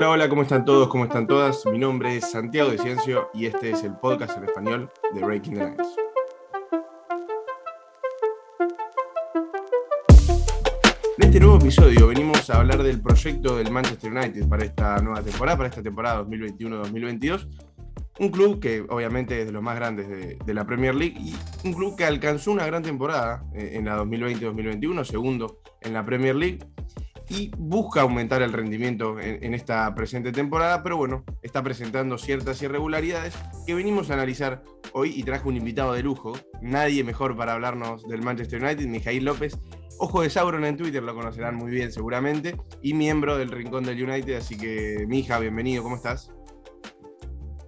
Hola, hola, ¿cómo están todos? ¿Cómo están todas? Mi nombre es Santiago de Ciencio y este es el podcast en español de Breaking the Lines. En este nuevo episodio venimos a hablar del proyecto del Manchester United para esta nueva temporada, para esta temporada 2021-2022. Un club que obviamente es de los más grandes de, la Premier League y un club que alcanzó una gran temporada eh, en la 2020-2021, segundo en la Premier League y busca aumentar el rendimiento en, esta presente temporada, pero bueno, está presentando ciertas irregularidades que venimos a analizar hoy y trajo un invitado de lujo, nadie mejor para hablarnos del Manchester United, Mijail López, ojo de Sauron en Twitter, lo conocerán muy bien seguramente, y miembro del Rincón del United, así que Mija, bienvenido, ¿cómo estás?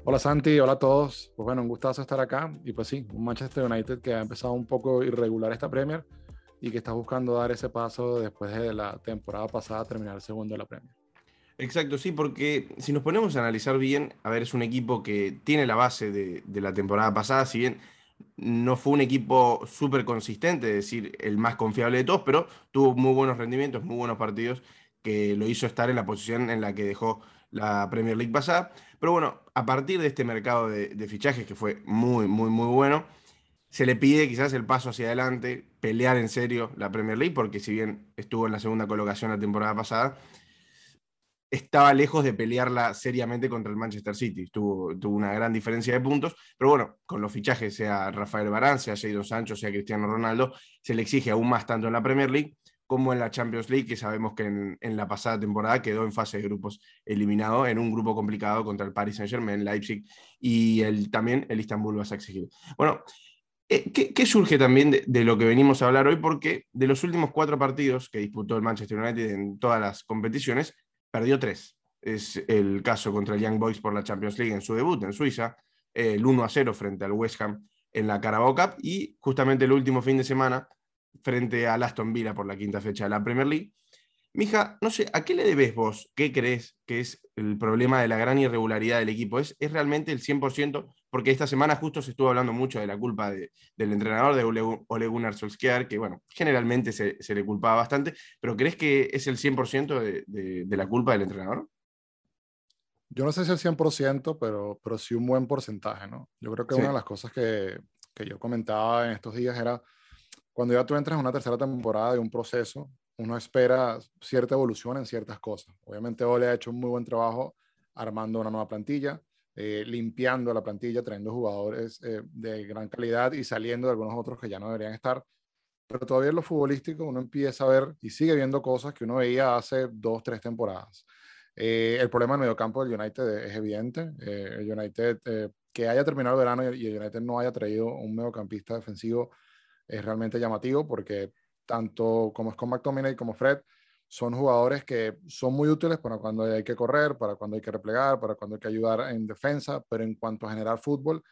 Hola Santi, hola a todos. Pues bueno, un gustazo estar acá. Y pues sí, un Manchester United que ha empezado un poco irregular esta Premier, y que está buscando dar ese paso después de la temporada pasada, terminar segundo de la Premier. Exacto, sí, porque si nos ponemos a analizar bien, a ver, es un equipo que tiene la base de, la temporada pasada, si bien no fue un equipo súper consistente, es decir, el más confiable de todos, pero tuvo muy buenos rendimientos, muy buenos partidos, que lo hizo estar en la posición en la que dejó la Premier League pasada. Pero bueno, a partir de este mercado de fichajes, que fue muy, muy, muy bueno, se le pide quizás el paso hacia adelante, pelear en serio la Premier League, porque si bien estuvo en la segunda colocación la temporada pasada, estaba lejos de pelearla seriamente contra el Manchester City. Tuvo, tuvo una gran diferencia de puntos, pero bueno, con los fichajes, sea Rafael Barán, sea Jadon Sancho, sea Cristiano Ronaldo, se le exige aún más tanto en la Premier League como en la Champions League, que sabemos que en, en la pasada temporada quedó en fase de grupos eliminado en un grupo complicado contra el Paris Saint-Germain, Leipzig y el, también el Istanbul vas a exigir. Bueno, eh, ¿Qué, surge también de, lo que venimos a hablar hoy? Porque de los últimos cuatro partidos que disputó el Manchester United en todas las competiciones, perdió tres. Es el caso contra el Young Boys por la Champions League en su debut en Suiza, el 1 a 0 frente al West Ham en la Carabao Cup y justamente el último fin de semana frente al Aston Villa por la quinta fecha de la Premier League. Mija, no sé, ¿a qué le debes vos? ¿Qué crees que es el problema de la gran irregularidad del equipo? ¿Es, es realmente el 100%? Porque esta semana justo se estuvo hablando mucho de la culpa del entrenador, de Ole, Gunnar Solskjaer, que bueno, generalmente se, le culpaba bastante, pero ¿crees que es el 100% de, de, la culpa del entrenador? Yo no sé si el 100%, pero, pero sí un buen porcentaje, ¿no? Yo creo que una de las cosas que, que yo comentaba en estos días era, cuando ya tú entras en una tercera temporada de un proceso, uno espera cierta evolución en ciertas cosas. Obviamente Ole ha hecho un muy buen trabajo armando una nueva plantilla, eh, limpiando la plantilla, trayendo jugadores eh, de gran calidad y saliendo de algunos otros que ya no deberían estar. Pero todavía en lo futbolístico uno empieza a ver y sigue viendo cosas que uno veía hace dos, tres temporadas. Eh, el problema del mediocampo del United es evidente. el United, que haya terminado el verano y el United no haya traído un mediocampista defensivo es realmente llamativo porque tanto como Scott McTominay como Fred, son jugadores que son muy útiles para cuando hay que correr, para cuando hay que replegar, para cuando hay que ayudar en defensa, pero en cuanto a generar fútbol,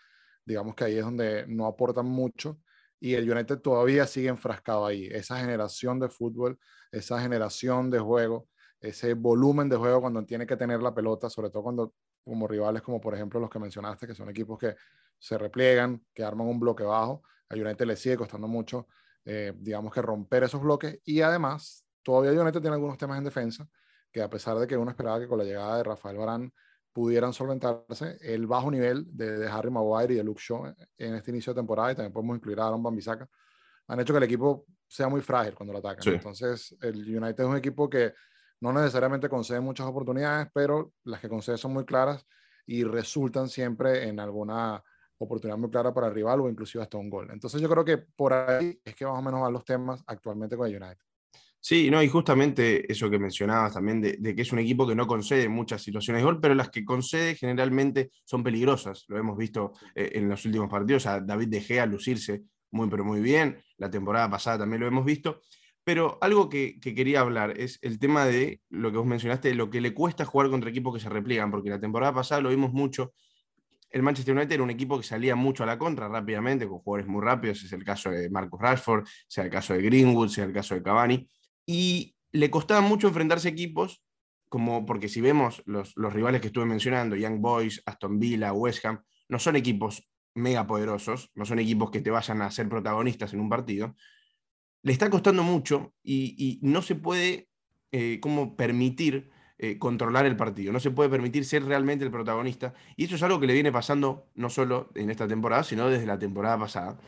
digamos que ahí es donde no aportan mucho y el United todavía sigue enfrascado ahí. Esa generación de fútbol, esa generación de juego, ese volumen de juego cuando tiene que tener la pelota, sobre todo cuando como rivales como por ejemplo los que mencionaste, que son equipos que se repliegan, que arman un bloque bajo, al United le sigue costando mucho eh, digamos que romper esos bloques y además todavía United tiene algunos temas en defensa que a pesar de que uno esperaba que con la llegada de Rafael Barán pudieran solventarse, el bajo nivel de, Harry Maguire y de Luke Shaw en este inicio de temporada, y también podemos incluir a Aaron Bambisaka, han hecho que el equipo sea muy frágil cuando lo atacan. Entonces, el United es un equipo que no necesariamente concede muchas oportunidades, pero las que concede son muy claras y resultan siempre en alguna oportunidad muy clara para el rival o inclusive hasta un gol. Entonces yo creo que por ahí es que más o menos van los temas actualmente con el United. Sí, no, y justamente eso que mencionabas también, de, que es un equipo que no concede muchas situaciones de gol, pero las que concede generalmente son peligrosas. Lo hemos visto eh, en los últimos partidos, David De Gea lucirse muy, pero muy bien. La temporada pasada también lo hemos visto. Pero algo que, que, quería hablar es el tema de lo que vos mencionaste, de lo que le cuesta jugar contra equipos que se repliegan, porque la temporada pasada lo vimos mucho el Manchester United era un equipo que salía mucho a la contra rápidamente, con jugadores muy rápidos, es el caso de Marcus Rashford, sea el caso de Greenwood, sea el caso de Cavani, y le costaba mucho enfrentarse equipos, como porque si vemos los, los rivales que estuve mencionando, Young Boys, Aston Villa, West Ham, no son equipos mega poderosos, no son equipos que te vayan a ser protagonistas en un partido, le está costando mucho y, no se puede eh, como permitir eh, controlar el partido, no se puede permitir ser realmente el protagonista. Y eso es algo que le viene pasando no solo en esta temporada, sino desde la temporada pasada.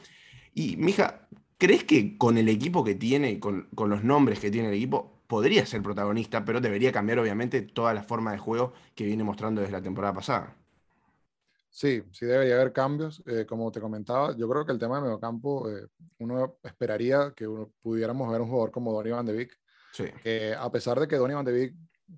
Y, mija, ¿crees que con el equipo que tiene, con, con los nombres que tiene el equipo, podría ser protagonista, pero debería cambiar obviamente toda la forma de juego que viene mostrando desde la temporada pasada? Sí, sí debería haber cambios. Eh, como te comentaba, yo creo que el tema de mediocampo, eh, uno esperaría que uno, pudiéramos ver un jugador como Donny Van de Beek, sí. que a pesar de que Donny Van de Beek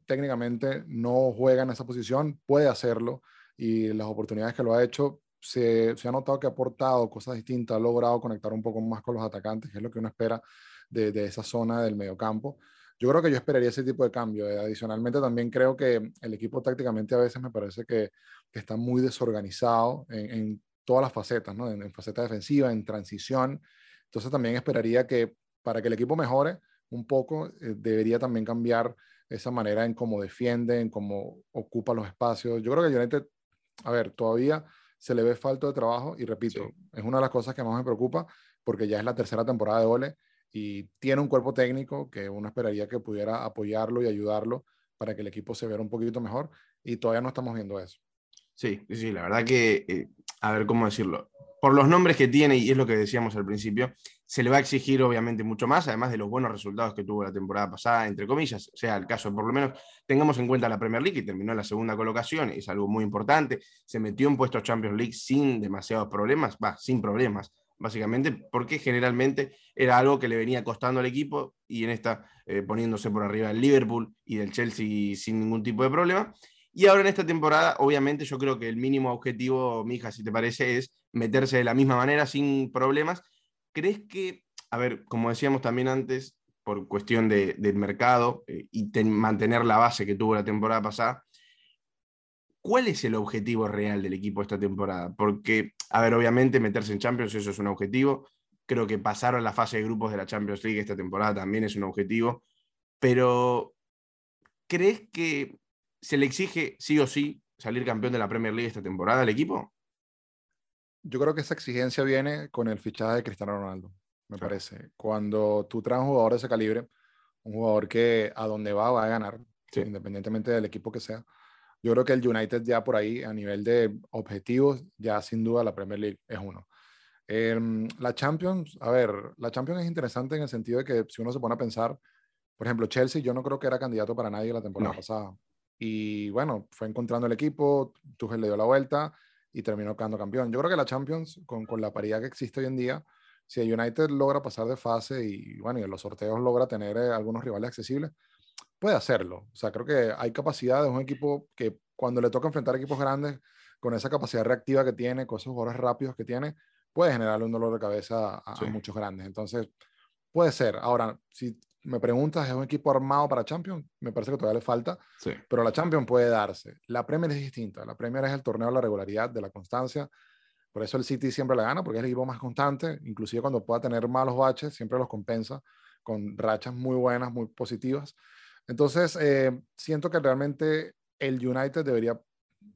técnicamente no juega en esa posición, puede hacerlo y las oportunidades que lo ha hecho, se, se ha notado que ha aportado cosas distintas, ha logrado conectar un poco más con los atacantes, que es lo que uno espera de, esa zona del mediocampo. Yo creo que yo esperaría ese tipo de cambio. Eh, adicionalmente, también creo que el equipo tácticamente a veces me parece que, está muy desorganizado en, todas las facetas, ¿no? En, en, faceta defensiva, en transición. Entonces, también esperaría que para que el equipo mejore un poco, eh, debería también cambiar esa manera en cómo defiende, en cómo ocupa los espacios. Yo creo que United, a ver, todavía se le ve falta de trabajo y repito, sí. es una de las cosas que más me preocupa porque ya es la tercera temporada de Ole y tiene un cuerpo técnico que uno esperaría que pudiera apoyarlo y ayudarlo para que el equipo se viera un poquito mejor y todavía no estamos viendo eso. Sí, sí, la verdad que, eh, a ver cómo decirlo, por los nombres que tiene, y es lo que decíamos al principio, se le va a exigir obviamente mucho más, además de los buenos resultados que tuvo la temporada pasada, entre comillas, sea el caso, por lo menos tengamos en cuenta la Premier League, que terminó en la segunda colocación, es algo muy importante, se metió en puestos Champions League sin demasiados problemas, va, sin problemas, básicamente porque generalmente era algo que le venía costando al equipo y en esta eh, poniéndose por arriba del Liverpool y del Chelsea sin ningún tipo de problema. Y ahora en esta temporada, obviamente yo creo que el mínimo objetivo, Mija, si te parece, es meterse de la misma manera sin problemas. ¿Crees que, a ver, como decíamos también antes, por cuestión de, del mercado eh, y ten, mantener la base que tuvo la temporada pasada, ¿cuál es el objetivo real del equipo esta temporada? Porque, a ver, obviamente meterse en Champions, eso es un objetivo. Creo que pasar a la fase de grupos de la Champions League esta temporada también es un objetivo. Pero, ¿crees que se le exige sí o sí salir campeón de la Premier League esta temporada al equipo? Yo creo que esa exigencia viene con el fichaje de Cristiano Ronaldo, me claro. parece. Cuando tú traes un jugador de ese calibre, un jugador que a donde va va a ganar, sí. independientemente del equipo que sea yo creo que el United ya por ahí, a nivel de objetivos, ya sin duda la Premier League es uno. Eh, la Champions, a ver, la Champions es interesante en el sentido de que si uno se pone a pensar, por ejemplo, Chelsea, yo no creo que era candidato para nadie la temporada no. pasada. Y bueno, fue encontrando el equipo, Tuchel le dio la vuelta y terminó quedando campeón. Yo creo que la Champions, con, con la paridad que existe hoy en día, si el United logra pasar de fase y bueno, y en los sorteos logra tener eh, algunos rivales accesibles, puede hacerlo. O sea, creo que hay capacidad de un equipo que cuando le toca enfrentar equipos grandes, con esa capacidad reactiva que tiene, con esos jugadores rápidos que tiene, puede generarle un dolor de cabeza a, sí. a, muchos grandes. Entonces, puede ser. Ahora, si me preguntas, ¿es un equipo armado para Champions? Me parece que todavía le falta, sí. pero la Champions puede darse. La Premier es distinta. La Premier es el torneo de la regularidad, de la constancia. Por eso el City siempre la gana, porque es el equipo más constante. Inclusive cuando pueda tener malos baches, siempre los compensa con rachas muy buenas, muy positivas. Entonces, eh, siento que realmente el United debería,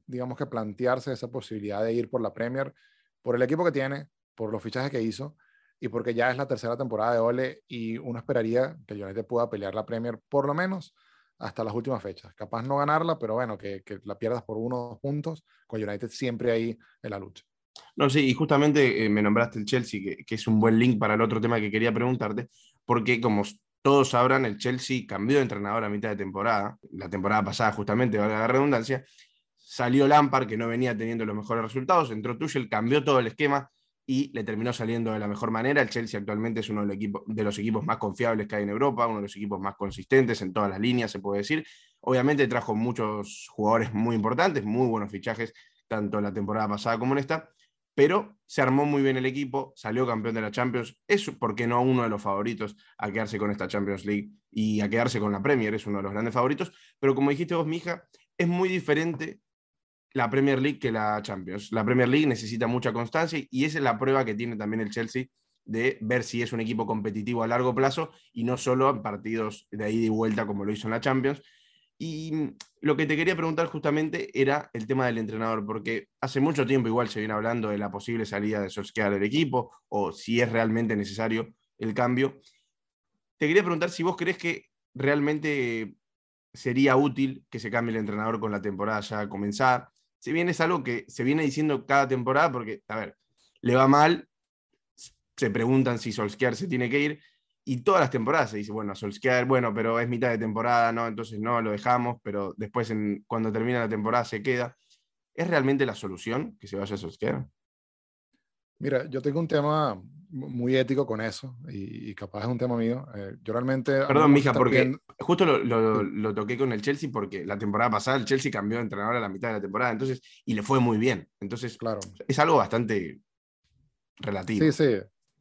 digamos que plantearse esa posibilidad de ir por la Premier, por el equipo que tiene, por los fichajes que hizo y porque ya es la tercera temporada de Ole y uno esperaría que United pueda pelear la Premier por lo menos hasta las últimas fechas. Capaz no ganarla, pero bueno, que, que la pierdas por uno o dos puntos, con United siempre ahí en la lucha. No, sí, y justamente eh, me nombraste el Chelsea, que, que, es un buen link para el otro tema que quería preguntarte, porque como todos sabrán, el Chelsea cambió de entrenador a mitad de temporada, la temporada pasada justamente, valga la redundancia, salió Lampard, que no venía teniendo los mejores resultados, entró Tuchel, cambió todo el esquema y le terminó saliendo de la mejor manera. El Chelsea actualmente es uno de, equipo, de los equipos más confiables que hay en Europa, uno de los equipos más consistentes en todas las líneas, se puede decir. Obviamente trajo muchos jugadores muy importantes, muy buenos fichajes, tanto en la temporada pasada como en esta, pero se armó muy bien el equipo, salió campeón de la Champions, es porque no uno de los favoritos a quedarse con esta Champions League y a quedarse con la Premier, es uno de los grandes favoritos, pero como dijiste vos, mija, es muy diferente la Premier League que la Champions. La Premier League necesita mucha constancia y esa es la prueba que tiene también el Chelsea de ver si es un equipo competitivo a largo plazo y no solo en partidos de ida y vuelta como lo hizo en la Champions. Y lo que te quería preguntar justamente era el tema del entrenador, porque hace mucho tiempo igual se viene hablando de la posible salida de Solskjaer del equipo o si es realmente necesario el cambio. Te quería preguntar si vos crees que realmente sería útil que se cambie el entrenador con la temporada ya comenzada. Si bien es algo que se viene diciendo cada temporada, porque, a ver, le va mal, se preguntan si Solskjaer se tiene que ir, y todas las temporadas se dice, bueno, Solskjaer, bueno, pero es mitad de temporada, ¿no? Entonces no, lo dejamos, pero después cuando termina la temporada se queda. ¿Es realmente la solución que se vaya a Solskjaer? Mira, yo tengo un tema muy ético con eso y, capaz es un tema mío. Eh, yo realmente... Perdón, mija, porque justo lo, toqué con el Chelsea porque la temporada pasada el Chelsea cambió de entrenador a la mitad de la temporada, entonces, y le fue muy bien. Entonces, claro. es algo bastante relativo. Sí, sí,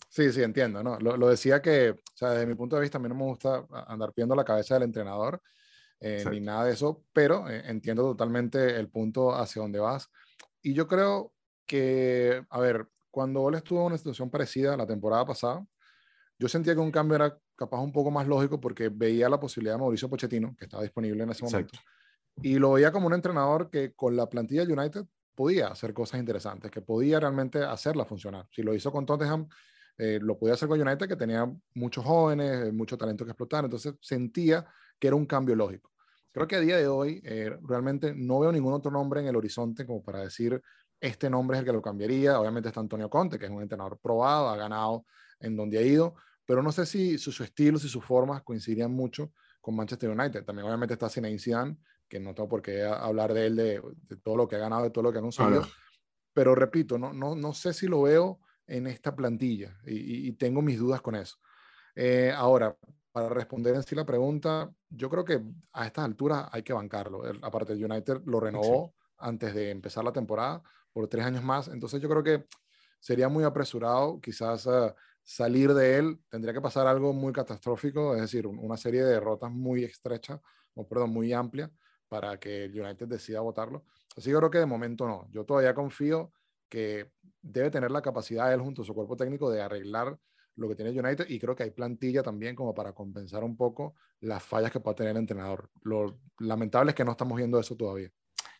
sí, sí, entiendo. ¿no? Lo, decía que, o sea, desde mi punto de vista, a mí no me gusta andar viendo la cabeza del entrenador eh, ni nada de eso, pero eh, entiendo totalmente el punto hacia dónde vas. Y yo creo que, a ver, cuando él estuvo en una situación parecida la temporada pasada, yo sentía que un cambio era capaz un poco más lógico porque veía la posibilidad de Mauricio Pochettino, que estaba disponible en ese momento, y lo veía como un entrenador que con la plantilla de United podía hacer cosas interesantes, que podía realmente hacerla funcionar. Si lo hizo con Tottenham, eh, lo podía hacer con United, que tenía muchos jóvenes, mucho talento que explotar, entonces sentía que era un cambio lógico. Creo que a día de hoy eh, realmente no veo ningún otro nombre en el horizonte como para decir este nombre es el que lo cambiaría. Obviamente está Antonio Conte, que es un entrenador probado, ha ganado en donde ha ido, pero no sé si sus estilos y sus formas coincidirían mucho con Manchester United. También obviamente está Zinedine Zidane, que no tengo por qué hablar de él, de, todo lo que ha ganado, de todo lo que ha conseguido. Pero repito, no, no, no sé si lo veo en esta plantilla y, tengo mis dudas con eso. Eh, ahora, para responder en sí la pregunta, yo creo que a estas alturas hay que bancarlo. aparte, el United lo renovó antes de empezar la temporada por tres años más. Entonces yo creo que sería muy apresurado quizás uh, salir de él. Tendría que pasar algo muy catastrófico, es decir, una serie de derrotas muy estrechas, o perdón, muy amplia para que el United decida votarlo. Así que creo que de momento no. Yo todavía confío que debe tener la capacidad él junto a su cuerpo técnico de arreglar lo que tiene United y creo que hay plantilla también como para compensar un poco las fallas que pueda tener el entrenador. Lo lamentable es que no estamos viendo eso todavía.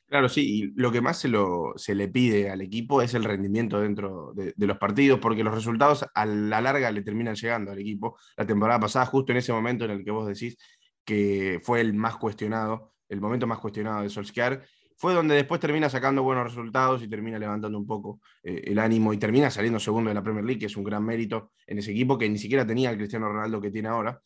Claro, sí, y lo que más se, lo, se le pide al equipo es el rendimiento dentro de, los partidos, porque los resultados a la larga le terminan llegando al equipo. La temporada pasada, justo en ese momento en el que vos decís que fue el más cuestionado, el momento más cuestionado de Solskjaer, fue donde después termina sacando buenos resultados y termina levantando un poco eh, el ánimo y termina saliendo segundo de la Premier League, que es un gran mérito en ese equipo que ni siquiera tenía el Cristiano Ronaldo que tiene ahora.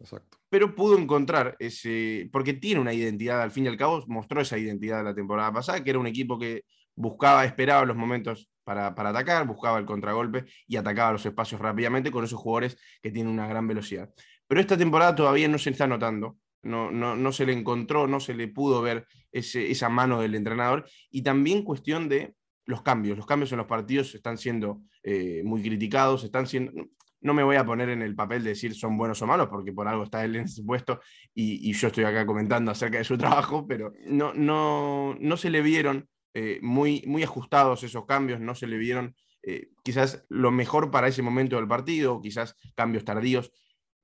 Exacto. Pero pudo encontrar ese, porque tiene una identidad, al fin y al cabo, mostró esa identidad la temporada pasada, que era un equipo que buscaba, esperaba los momentos para, para, atacar, buscaba el contragolpe y atacaba los espacios rápidamente con esos jugadores que tienen una gran velocidad. Pero esta temporada todavía no se está notando, no, no, no se le encontró, no se le pudo ver ese, esa mano del entrenador y también cuestión de los cambios. Los cambios en los partidos están siendo eh, muy criticados, están siendo, no me voy a poner en el papel de decir son buenos o malos, porque por algo está él en ese puesto y, yo estoy acá comentando acerca de su trabajo, pero no, no, no se le vieron eh, muy, muy ajustados esos cambios, no se le vieron eh, quizás lo mejor para ese momento del partido, quizás cambios tardíos.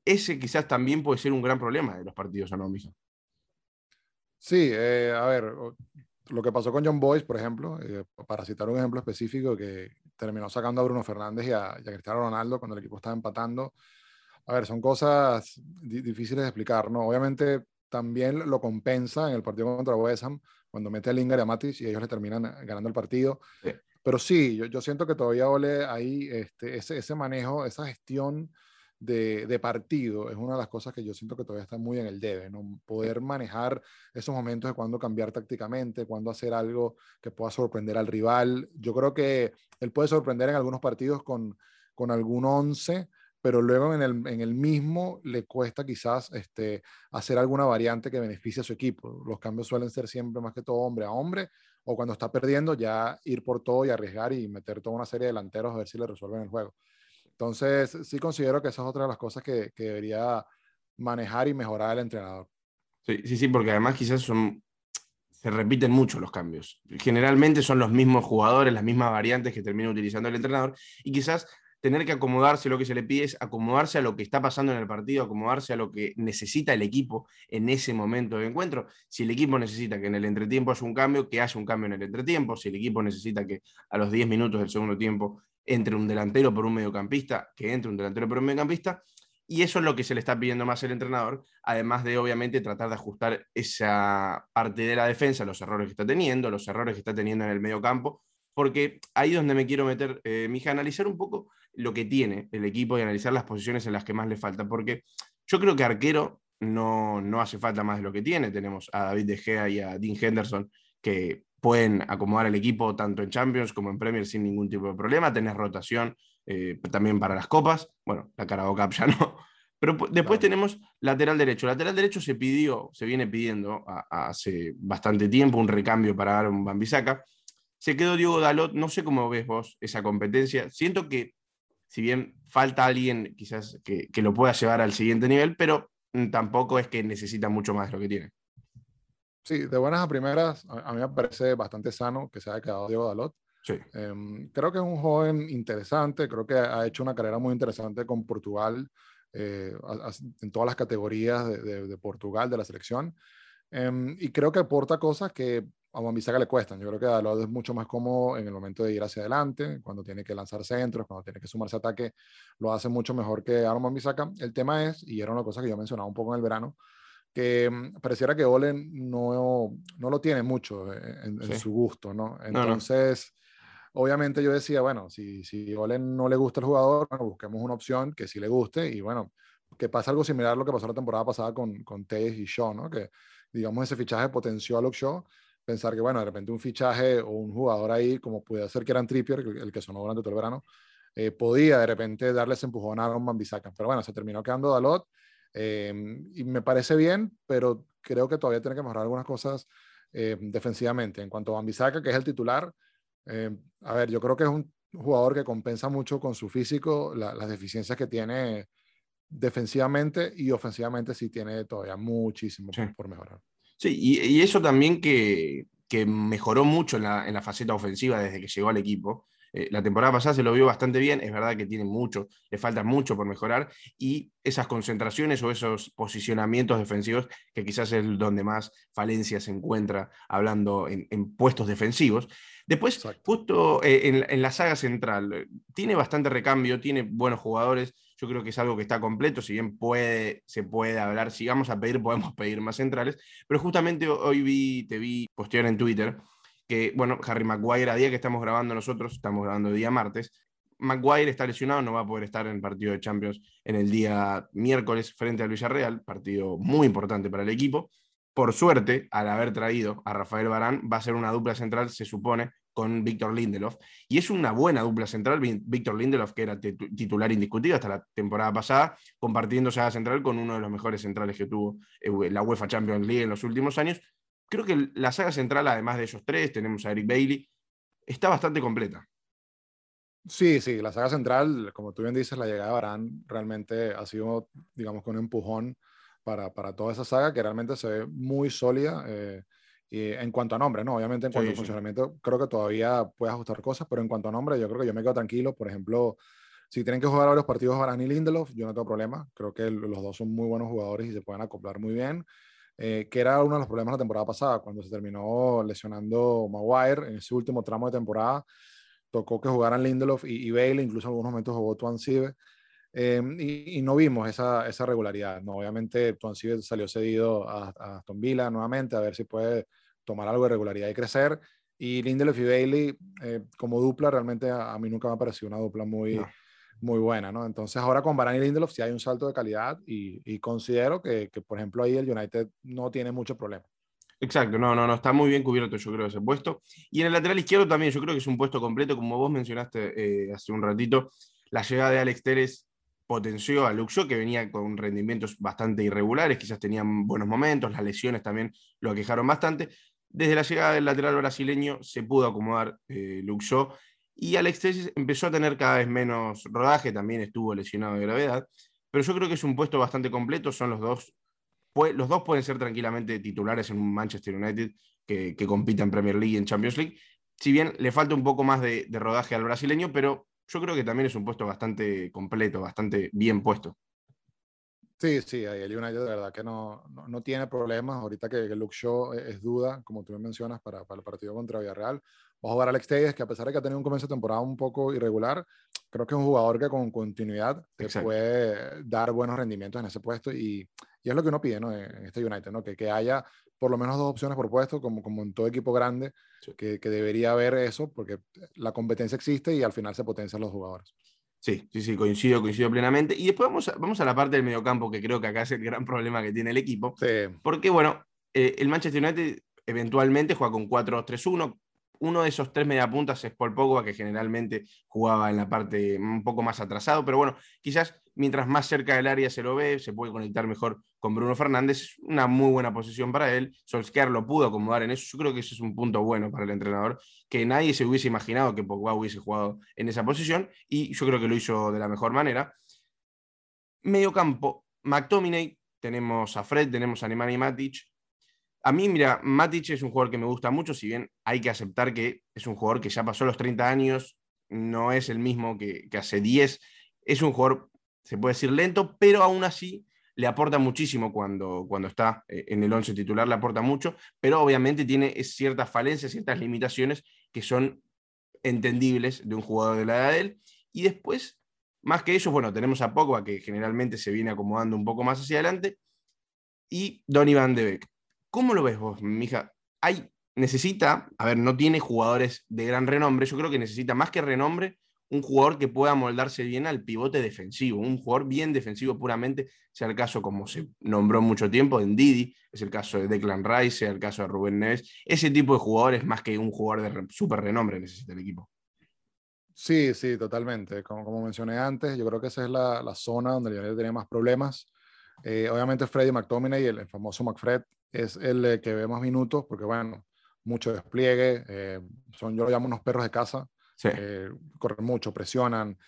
Ese quizás también puede ser un gran problema de los partidos, ¿no, Sí, eh, a ver, lo que pasó con John Boyce, por ejemplo, para citar un ejemplo específico que terminó sacando a Bruno Fernández y a, Cristiano Ronaldo cuando el equipo estaba empatando. A ver, son cosas difíciles de explicar, ¿no? Obviamente también lo compensa en el partido contra West Ham cuando mete a Lingard y a Matis y ellos le terminan ganando el partido. Pero sí, yo, yo, siento que todavía ole ahí este, ese, ese manejo, esa gestión de, partido es una de las cosas que yo siento que todavía está muy en el debe, ¿no? Poder manejar esos momentos de cuándo cambiar tácticamente, cuándo hacer algo que pueda sorprender al rival. Yo creo que él puede sorprender en algunos partidos con, con algún 11, pero luego en el, en el, mismo le cuesta quizás este, hacer alguna variante que beneficie a su equipo. Los cambios suelen ser siempre más que todo hombre a hombre, o cuando está perdiendo ya ir por todo y arriesgar y meter toda una serie de delanteros a ver si le resuelven el juego. Entonces, sí considero que esa es otra de las cosas que, debería manejar y mejorar el entrenador. Sí, sí, sí, porque además quizás son, se repiten mucho los cambios. Generalmente son los mismos jugadores, las mismas variantes que termina utilizando el entrenador y quizás tener que acomodarse, lo que se le pide es acomodarse a lo que está pasando en el partido, acomodarse a lo que necesita el equipo en ese momento de encuentro. Si el equipo necesita que en el entretiempo haya un cambio, que haya un cambio en el entretiempo. Si el equipo necesita que a los 10 minutos del segundo tiempo entre un delantero por un mediocampista, que entre un delantero por un mediocampista, Y eso es lo que se le está pidiendo más al entrenador, además de obviamente tratar de ajustar esa parte de la defensa, los errores que está teniendo, los errores que está teniendo en el medio campo, porque ahí es donde me quiero meter, eh, mija, analizar un poco lo que tiene el equipo y analizar las posiciones en las que más le falta, porque yo creo que arquero no, no hace falta más de lo que tiene. Tenemos a David De Gea y a Dean Henderson que pueden acomodar el equipo tanto en Champions como en Premier sin ningún tipo de problema. Tenés rotación eh, también para las copas. Bueno, la Carabao Cup ya no. Pero después tenemos lateral derecho. Lateral derecho se pidió, se viene pidiendo hace bastante tiempo un recambio para Aaron Bambisaka. Se quedó Diego Dalot. No sé cómo ves vos esa competencia. Siento que, si bien falta alguien quizás que, que lo pueda llevar al siguiente nivel, pero Mm, tampoco es que necesita mucho más de lo que tiene. Sí, de buenas a primeras, a, mí me parece bastante sano que se haya quedado Diego Dalot. Sí. Em, creo que es un joven interesante, creo que ha hecho una carrera muy interesante con Portugal, eh, en todas las categorías de, Portugal, de la selección. Em, y creo que aporta cosas que a Wambisaka le cuestan. Yo creo que Dalot es mucho más cómodo en el momento de ir hacia adelante, cuando tiene que lanzar centros, cuando tiene que sumarse a ataque, lo hace mucho mejor que Aaron Wambisaka. El tema es, y era una cosa que yo mencionaba un poco en el verano, que mm, pareciera que Olen no, no lo tiene mucho eh, en, su gusto, ¿no? Entonces, obviamente yo decía, bueno, si, si Olen no le gusta el jugador, busquemos una opción que sí le guste y bueno, que pasa algo similar a lo que pasó la temporada pasada con, con Tejes y Shaw, ¿no? Que digamos ese fichaje potenció a Luke Shaw pensar que, bueno, de repente un fichaje o un jugador ahí, como puede ser que eran Trippier, el que sonó durante todo el verano, eh, podía de repente darles empujón a Aaron Bambisaka. Pero bueno, se terminó quedando Dalot em, y me parece bien, pero creo que todavía tiene que mejorar algunas cosas eh, defensivamente. En cuanto a Bambisaka, que es el titular, em, a ver, yo creo que es un jugador que compensa mucho con su físico las deficiencias que tiene defensivamente y ofensivamente sí tiene todavía muchísimo por mejorar. Sí, y, eso también que, mejoró mucho en la, faceta ofensiva desde que llegó al equipo. Eh, la temporada pasada se lo vio bastante bien, es verdad que tiene mucho, le falta mucho por mejorar, y esas concentraciones o esos posicionamientos defensivos, que quizás es donde más falencia se encuentra hablando en, puestos defensivos. Después, justo eh, en, en, la saga central, tiene bastante recambio, tiene buenos jugadores, yo creo que es algo que está completo, si bien puede, se puede hablar, si vamos a pedir, podemos pedir más centrales, pero justamente hoy vi, te vi postear en Twitter que, bueno, Harry Maguire, a día que estamos grabando nosotros, estamos grabando día martes, Maguire está lesionado, no va a poder estar en el partido de Champions en el día miércoles frente al Villarreal, partido muy importante para el equipo. Por suerte, al haber traído a Rafael Barán, va a ser una dupla central, se supone, con Víctor Lindelof. Y es una buena dupla central, Víctor Lindelof, que era titular indiscutido hasta la temporada pasada, compartiendo esa central con uno de los mejores centrales que tuvo eh, la UEFA Champions League en los últimos años. Creo que la saga central, además de ellos tres, tenemos a Eric Bailey, está bastante completa. Sí, sí, la saga central, como tú bien dices, la llegada de Barán realmente ha sido, digamos, con un empujón para, para toda esa saga que realmente se ve muy sólida. Eh, y en cuanto a nombre, ¿no? Obviamente en cuanto a funcionamiento, creo que todavía puedes ajustar cosas, pero en cuanto a nombre, yo creo que yo me quedo tranquilo. Por ejemplo, si tienen que jugar varios partidos Varane y Lindelof, yo no tengo problema. Creo que los dos son muy buenos jugadores y se pueden acoplar muy bien. Eh, que era uno de los problemas la temporada pasada, cuando se terminó lesionando Maguire en ese último tramo de temporada. Tocó que jugaran Lindelof y, y Bale, incluso en algunos momentos jugó Tuan Sive. Eh, y, no vimos esa, esa regularidad. ¿no? Obviamente, Tuan Sive salió cedido a, a Aston Villa nuevamente, a ver si puede tomar algo de regularidad y crecer. Y Lindelof y Bailey, eh, como dupla, realmente a, mí nunca me ha parecido una dupla muy, muy buena, ¿no? Entonces ahora con Varane y Lindelof sí hay un salto de calidad y, considero que, que, por ejemplo, ahí el United no tiene mucho problema. Exacto, no, no, no, está muy bien cubierto yo creo ese puesto. Y en el lateral izquierdo también yo creo que es un puesto completo, como vos mencionaste eh, hace un ratito, la llegada de Alex Teres potenció a Luxo, que venía con rendimientos bastante irregulares, quizás tenían buenos momentos, las lesiones también lo aquejaron bastante, desde la llegada del lateral brasileño se pudo acomodar eh, Luxo y Alex Telles empezó a tener cada vez menos rodaje, también estuvo lesionado de gravedad, pero yo creo que es un puesto bastante completo, son los dos, los dos pueden ser tranquilamente titulares en un Manchester United que, que compita en Premier League y en Champions League, si bien le falta un poco más de, rodaje al brasileño, pero yo creo que también es un puesto bastante completo, bastante bien puesto. Sí, sí, el United de verdad que no, no, tiene problemas. Ahorita que, que Luke Shaw es, duda, como tú me mencionas, para, para, el partido contra Villarreal. Va a jugar Alex Telles, que a pesar de que ha tenido un comienzo de temporada un poco irregular, creo que es un jugador que con continuidad te puede dar buenos rendimientos en ese puesto y, y, es lo que uno pide ¿no? en este United, ¿no? que, que haya por lo menos dos opciones por puesto, como, como en todo equipo grande, que, que, debería haber eso, porque la competencia existe y al final se potencian los jugadores. Sí, sí, sí, coincido, coincido plenamente. Y después vamos a, vamos a la parte del mediocampo, que creo que acá es el gran problema que tiene el equipo. Sí. Porque, bueno, eh, el Manchester United eventualmente juega con 4-2-3-1. Uno de esos tres mediapuntas es Paul Pogba, que generalmente jugaba en la parte un poco más atrasado, pero bueno, quizás mientras más cerca del área se lo ve, se puede conectar mejor con Bruno Fernández. Una muy buena posición para él. Solskjaer lo pudo acomodar en eso. Yo creo que ese es un punto bueno para el entrenador, que nadie se hubiese imaginado que Pogba hubiese jugado en esa posición y yo creo que lo hizo de la mejor manera. Medio campo, McTominay, tenemos a Fred, tenemos a Nemanja Matic. A mí, mira, Matic es un jugador que me gusta mucho, si bien hay que aceptar que es un jugador que ya pasó los 30 años, no es el mismo que, hace 10. Es un jugador se puede decir lento, pero aún así le aporta muchísimo cuando, cuando está eh, en el 11 titular, le aporta mucho, pero obviamente tiene ciertas falencias, ciertas limitaciones que son entendibles de un jugador de la edad de él. Y después, más que eso, bueno, tenemos a Pogba, que generalmente se viene acomodando un poco más hacia adelante, y Donny Van de Beek. ¿Cómo lo ves vos, mija? Hay, necesita, a ver, no tiene jugadores de gran renombre, yo creo que necesita más que renombre, un jugador que pueda moldarse bien al pivote defensivo, un jugador bien defensivo puramente, sea el caso como se nombró mucho tiempo en Didi, es el caso de Declan Rice, sea el caso de Rubén Neves, ese tipo de jugadores más que un jugador de súper renombre necesita el equipo. Sí, sí, totalmente. Como, mencioné antes, yo creo que esa es la, la zona donde el United tenía más problemas. Eh, obviamente Freddy McTominay, el, el famoso McFred, es el eh, que ve más minutos porque, bueno, mucho despliegue, eh, son, yo lo llamo unos perros de casa, eh, corren mucho, presionan.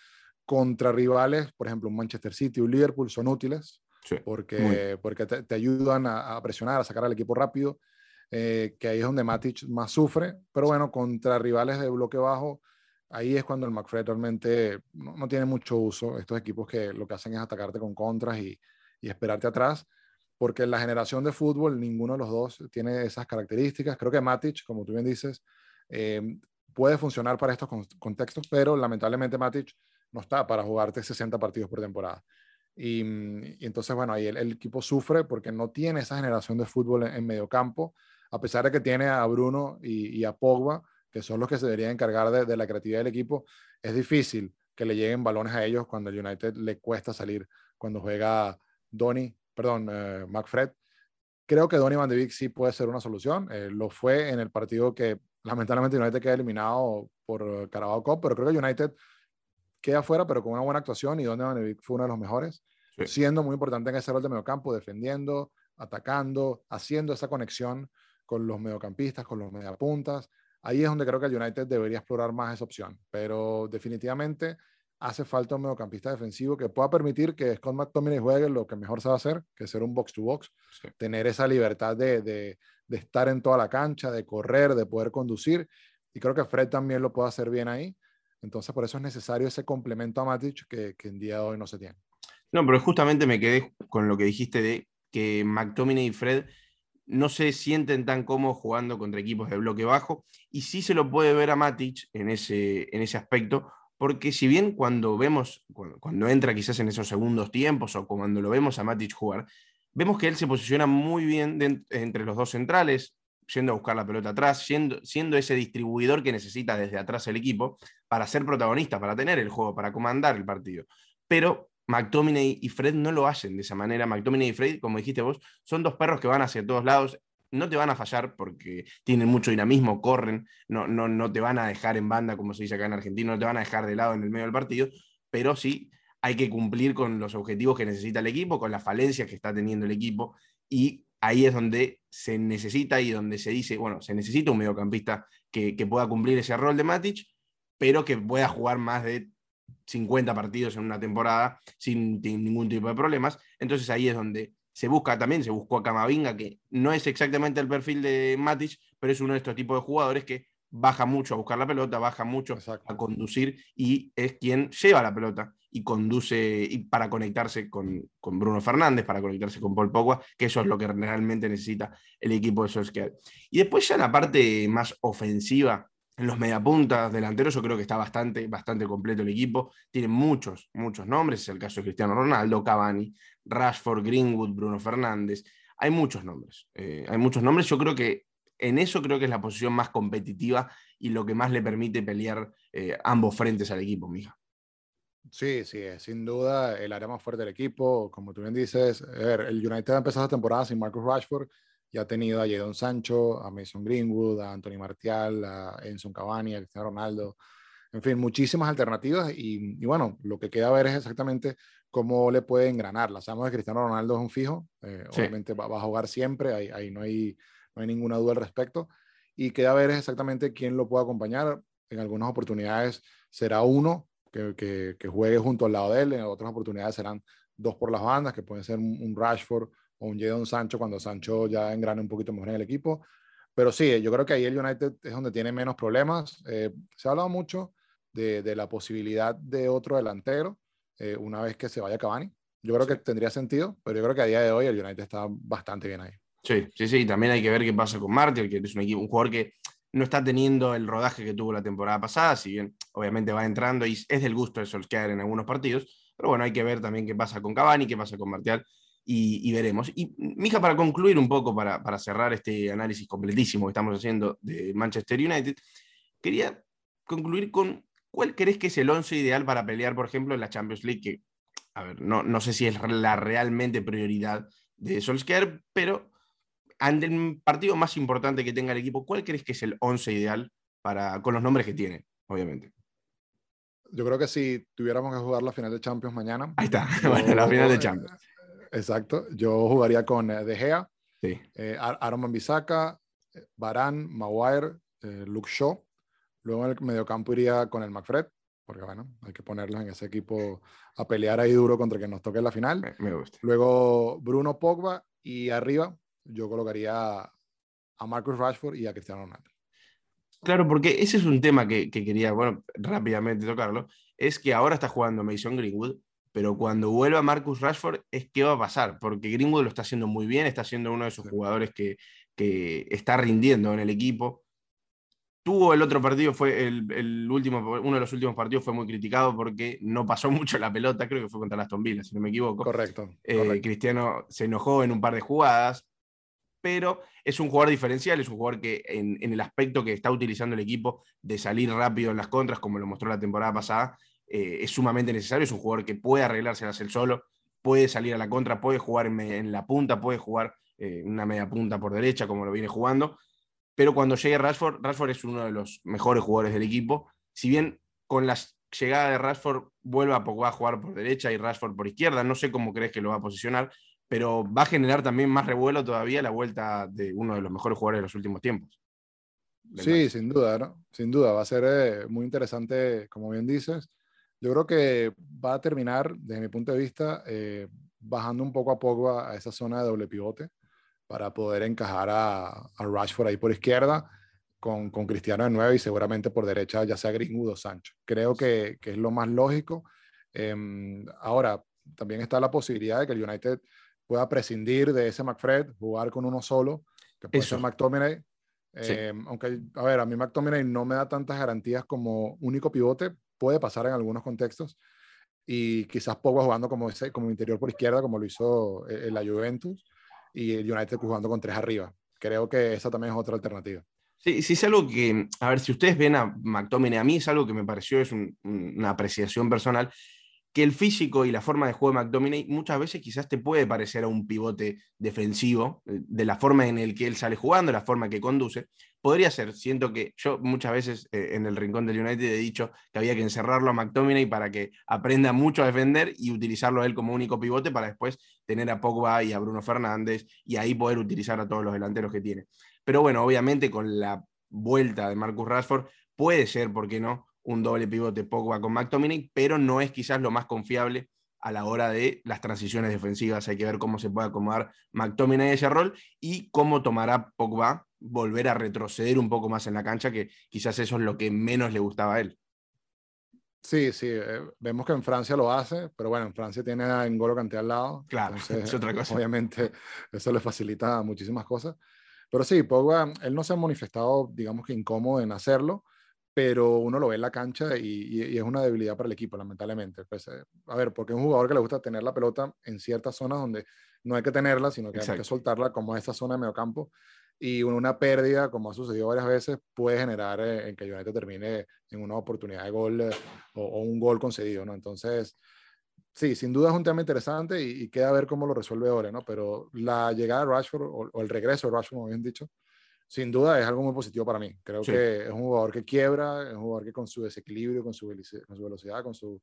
Contra rivales, por ejemplo, un Manchester City, un Liverpool, son útiles porque, porque te, ayudan a, presionar, a sacar al equipo rápido, que ahí es donde Matic más sufre. Pero bueno, contra rivales de bloque bajo, ahí es cuando el McFred realmente no, tiene mucho uso. Estos equipos que lo que hacen es atacarte con contras y, y esperarte atrás porque en la generación de fútbol ninguno de los dos tiene esas características. Creo que Matic, como tú bien dices, eh, puede funcionar para estos contextos, pero lamentablemente Matic no está para jugarte 60 partidos por temporada. Y, entonces, bueno, ahí el, equipo sufre porque no tiene esa generación de fútbol en, medio campo, a pesar de que tiene a Bruno y, a Pogba, que son los que se deberían encargar de, la creatividad del equipo. Es difícil que le lleguen balones a ellos cuando el United le cuesta salir cuando juega Donny, perdón, eh, McFred. Creo que Donny Van de Beek sí puede ser una solución. Eh, lo fue en el partido que lamentablemente United queda eliminado por Carabao Cup, pero creo que United queda fuera, pero con una buena actuación y donde Van de Beek fue uno de los mejores, siendo muy importante en ese rol de mediocampo, defendiendo, atacando, haciendo esa conexión con los mediocampistas, con los mediapuntas. Ahí es donde creo que el United debería explorar más esa opción, pero definitivamente hace falta un mediocampista defensivo que pueda permitir que Scott McTominay juegue lo que mejor sabe hacer, que es ser un box-to-box, tener esa libertad de, de, de, estar en toda la cancha, de correr, de poder conducir. Y creo que Fred también lo puede hacer bien ahí. Entonces, por eso es necesario ese complemento a Matic que, que en día de hoy no se tiene. No, pero justamente me quedé con lo que dijiste de que McTominay y Fred no se sienten tan cómodos jugando contra equipos de bloque bajo y sí se lo puede ver a Matic en ese, en ese aspecto, porque si bien cuando vemos, cuando, entra quizás en esos segundos tiempos o cuando lo vemos a Matic jugar, vemos que él se posiciona muy bien entre los dos centrales, yendo a buscar la pelota atrás, siendo, siendo ese distribuidor que necesita desde atrás el equipo para ser protagonista, para tener el juego, para comandar el partido. Pero McTominay y Fred no lo hacen de esa manera. McTominay y Fred, como dijiste vos, son dos perros que van hacia todos lados no te van a fallar porque tienen mucho dinamismo, corren, no, no, no te van a dejar en banda, como se dice acá en Argentina, no te van a dejar de lado en el medio del partido, pero sí hay que cumplir con los objetivos que necesita el equipo, con las falencias que está teniendo el equipo, y ahí es donde se necesita y donde se dice, bueno, se necesita un mediocampista que, que pueda cumplir ese rol de Matic, pero que pueda jugar más de 50 partidos en una temporada sin, sin ningún tipo de problemas. Entonces ahí es donde se busca también, se buscó a Camavinga, que no es exactamente el perfil de Matic, pero es uno de estos tipos de jugadores que baja mucho a buscar la pelota, baja mucho a conducir y es quien lleva la pelota y conduce y para conectarse con, con, Bruno Fernández, para conectarse con Paul Pogba, que eso es lo que realmente necesita el equipo de Solskjaer. Y después ya la parte más ofensiva, En los mediapuntas delanteros yo creo que está bastante, bastante completo el equipo. Tiene muchos, muchos nombres. Es el caso de Cristiano Ronaldo, Cavani, Rashford, Greenwood, Bruno Fernández. Hay muchos nombres. Eh, hay muchos nombres. Yo creo que en eso creo que es la posición más competitiva y lo que más le permite pelear eh, ambos frentes al equipo, mija. Sí, sí, sin duda el área más fuerte del equipo. Como tú bien dices, el United ha empezado la temporada sin Marcus Rashford y ha tenido a Jadon Sancho, a Mason Greenwood, a Anthony Martial, a Enzo Cavani, a Cristiano Ronaldo. En fin, muchísimas alternativas y, bueno, lo que queda ver es exactamente cómo le puede engranarla. Sabemos que Cristiano Ronaldo es un fijo, eh, obviamente va, a jugar siempre, ahí, ahí no, hay, no hay ninguna duda al respecto. Y queda ver es exactamente quién lo puede acompañar. En algunas oportunidades será uno que, que, juegue junto al lado de él, en otras oportunidades serán dos por las bandas, que pueden ser un, Rashford o un Jadon Sancho cuando Sancho ya engrane un poquito mejor en el equipo. Pero sí, yo creo que ahí el United es donde tiene menos problemas. Eh, se ha hablado mucho de, de, la posibilidad de otro delantero eh, una vez que se vaya Cavani. Yo creo que tendría sentido, pero yo creo que a día de hoy el United está bastante bien ahí. Sí, sí, sí. También hay que ver qué pasa con Martial, que es un, equipo, un jugador que no está teniendo el rodaje que tuvo la temporada pasada, si bien obviamente va entrando y es del gusto de Solskjaer en algunos partidos, pero bueno, hay que ver también qué pasa con Cavani, qué pasa con Martial y, veremos. Y mija, para concluir un poco, para, para, cerrar este análisis completísimo que estamos haciendo de Manchester United, quería concluir con cuál crees que es el 11 ideal para pelear, por ejemplo, en la Champions League, que, a ver, no, no sé si es la realmente prioridad de Solskjaer, pero ante el partido más importante que tenga el equipo, ¿cuál crees que es el 11 ideal para, con los nombres que tiene, obviamente? Yo creo que si tuviéramos que jugar la final de Champions mañana. Ahí está, la final de Champions. Exacto, yo jugaría con eh, De Gea, sí. eh, Aaron Bisaka, eh, Barán, Maguire, eh, Luke Shaw. Luego en el mediocampo iría con el McFred, porque bueno, hay que ponerlos en ese equipo a pelear ahí duro contra que nos toque en la final. Me gusta. Luego Bruno Pogba y arriba yo colocaría a Marcus Rashford y a Cristiano Ronaldo. Claro, porque ese es un tema que, quería, bueno, rápidamente tocarlo, es que ahora está jugando Mason Greenwood, pero cuando vuelva Marcus Rashford, es qué va a pasar, porque Greenwood lo está haciendo muy bien, está siendo uno de esos jugadores que, que está rindiendo en el equipo. Tuvo el otro partido, fue el, último, uno de los últimos partidos fue muy criticado porque no pasó mucho la pelota, creo que fue contra Aston Villa, si no me equivoco. Correcto. Eh, Cristiano se enojó en un par de jugadas, pero es un jugador diferencial, es un jugador que en, el aspecto que está utilizando el equipo de salir rápido en las contras, como lo mostró la temporada pasada, eh, es sumamente necesario, es un jugador que puede arreglárselas él solo, puede salir a la contra, puede jugar en, la punta, puede jugar eh, una media punta por derecha, como lo viene jugando, pero cuando llegue Rashford, Rashford es uno de los mejores jugadores del equipo, si bien con la llegada de Rashford vuelve a a jugar por derecha y Rashford por izquierda, no sé cómo crees que lo va a posicionar, pero va a generar también más revuelo todavía la vuelta de uno de los mejores jugadores de los últimos tiempos. Sí, sin duda, ¿no? Sin duda, va a ser eh, muy interesante, como bien dices. Yo creo que va a terminar, desde mi punto de vista, eh, bajando un poco a poco a, esa zona de doble pivote para poder encajar a, a Rashford ahí por izquierda con, con, Cristiano de nuevo y seguramente por derecha ya sea Greenwood o Sancho. Creo que, que es lo más lógico. Em, ahora, también está la posibilidad de que el United pueda prescindir de ese McFred, jugar con uno solo, que puede ser McTominay. Eh, aunque, a ver, a mí McTominay no me da tantas garantías como único pivote, puede pasar en algunos contextos. Y quizás Pogba jugando como, ese, como interior por izquierda, como lo hizo eh, la Juventus, y el United jugando con tres arriba. Creo que esa también es otra alternativa. Sí, sí, es algo que, a ver, si ustedes ven a McTominay, a mí es algo que me pareció, es una apreciación personal, que el físico y la forma de juego de McDominay muchas veces quizás te puede parecer a un pivote defensivo, eh, de la forma en el que él sale jugando, la forma que conduce. Podría ser, siento que yo muchas veces eh, en el rincón del United he dicho que había que encerrarlo a McDominay para que aprenda mucho a defender y utilizarlo a él como único pivote para después tener a Pogba y a Bruno Fernández y ahí poder utilizar a todos los delanteros que tiene. Pero bueno, obviamente con la vuelta de Marcus Rashford puede ser, ¿por qué no? Un doble pivote Pogba con McTominay, pero no es quizás lo más confiable a la hora de las transiciones defensivas. Hay que ver cómo se puede acomodar McTominay ese rol y cómo tomará Pogba volver a retroceder un poco más en la cancha, que quizás eso es lo que menos le gustaba a él. Sí, sí, eh, vemos que en Francia lo hace, pero bueno, en Francia tiene a N'Golo Kanté al lado. Claro, es otra cosa. Obviamente eso le facilita muchísimas cosas. Pero sí, Pogba, él no se ha manifestado, digamos que incómodo en hacerlo, pero uno lo ve en la cancha y, es una debilidad para el equipo, lamentablemente. Pues, eh, a ver, porque es un jugador que le gusta tener la pelota en ciertas zonas donde no hay que tenerla, sino que hay que soltarla, como esa zona de mediocampo. Y una pérdida, como ha sucedido varias veces, puede generar eh, en que United termine en una oportunidad de gol eh, o, un gol concedido, ¿no? Entonces, sí, sin duda es un tema interesante y, queda a ver cómo lo resuelve ahora, ¿no? Pero la llegada de Rashford o, o el regreso de Rashford, como bien dicho, sin duda es algo muy positivo para mí. Creo que es un jugador que quiebra, es un jugador que con su desequilibrio, con su, velocidad, con su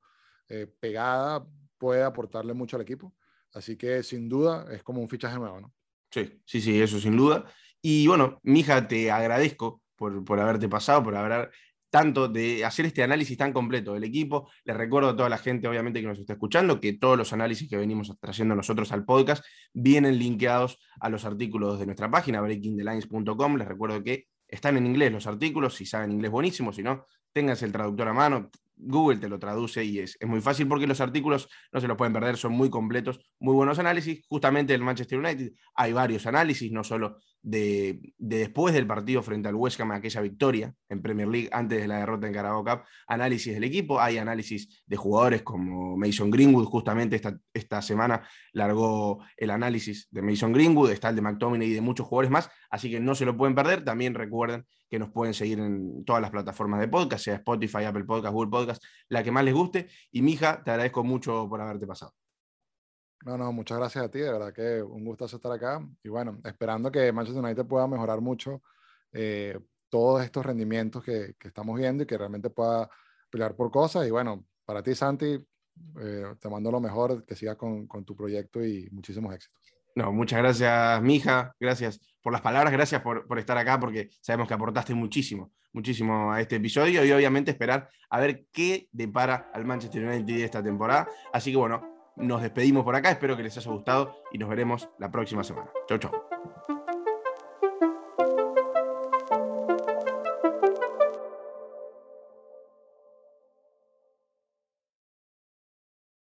eh, pegada, puede aportarle mucho al equipo. Así que sin duda es como un fichaje nuevo, ¿no? Sí, sí, sí, eso sin duda. Y bueno, mija, te agradezco por, por haberte pasado, por haber tanto de hacer este análisis tan completo del equipo. Les recuerdo a toda la gente, obviamente, que nos está escuchando, que todos los análisis que venimos trayendo nosotros al podcast vienen linkeados a los artículos de nuestra página, breakingthelines.com. Les recuerdo que están en inglés los artículos, si saben inglés buenísimo, si no, ténganse el traductor a mano, Google te lo traduce y es, es, muy fácil porque los artículos no se los pueden perder, son muy completos, muy buenos análisis. Justamente del Manchester United hay varios análisis, no solo de, después del partido frente al West Ham, aquella victoria en Premier League antes de la derrota en Carabao Cup, análisis del equipo, hay análisis de jugadores como Mason Greenwood, justamente esta, esta semana largó el análisis de Mason Greenwood, está el de McTominay y de muchos jugadores más, así que no se lo pueden perder. También recuerden que nos pueden seguir en todas las plataformas de podcast, sea Spotify, Apple Podcast, Google Podcast, la que más les guste. Y Mija, te agradezco mucho por haberte pasado. No, no, muchas gracias a ti, de verdad que un gustazo estar acá. Y bueno, esperando que Manchester United pueda mejorar mucho eh, todos estos rendimientos que, que, estamos viendo y que realmente pueda pelear por cosas. Y bueno, para ti, Santi, eh, te mando lo mejor, que sigas con, con, tu proyecto y muchísimos éxitos. No, muchas gracias, Mija. Gracias por las palabras, gracias por, por, estar acá, porque sabemos que aportaste muchísimo, muchísimo a este episodio y obviamente esperar a ver qué depara al Manchester United esta temporada. Así que bueno, nos despedimos por acá, espero que les haya gustado y nos veremos la próxima semana. Chau, chau.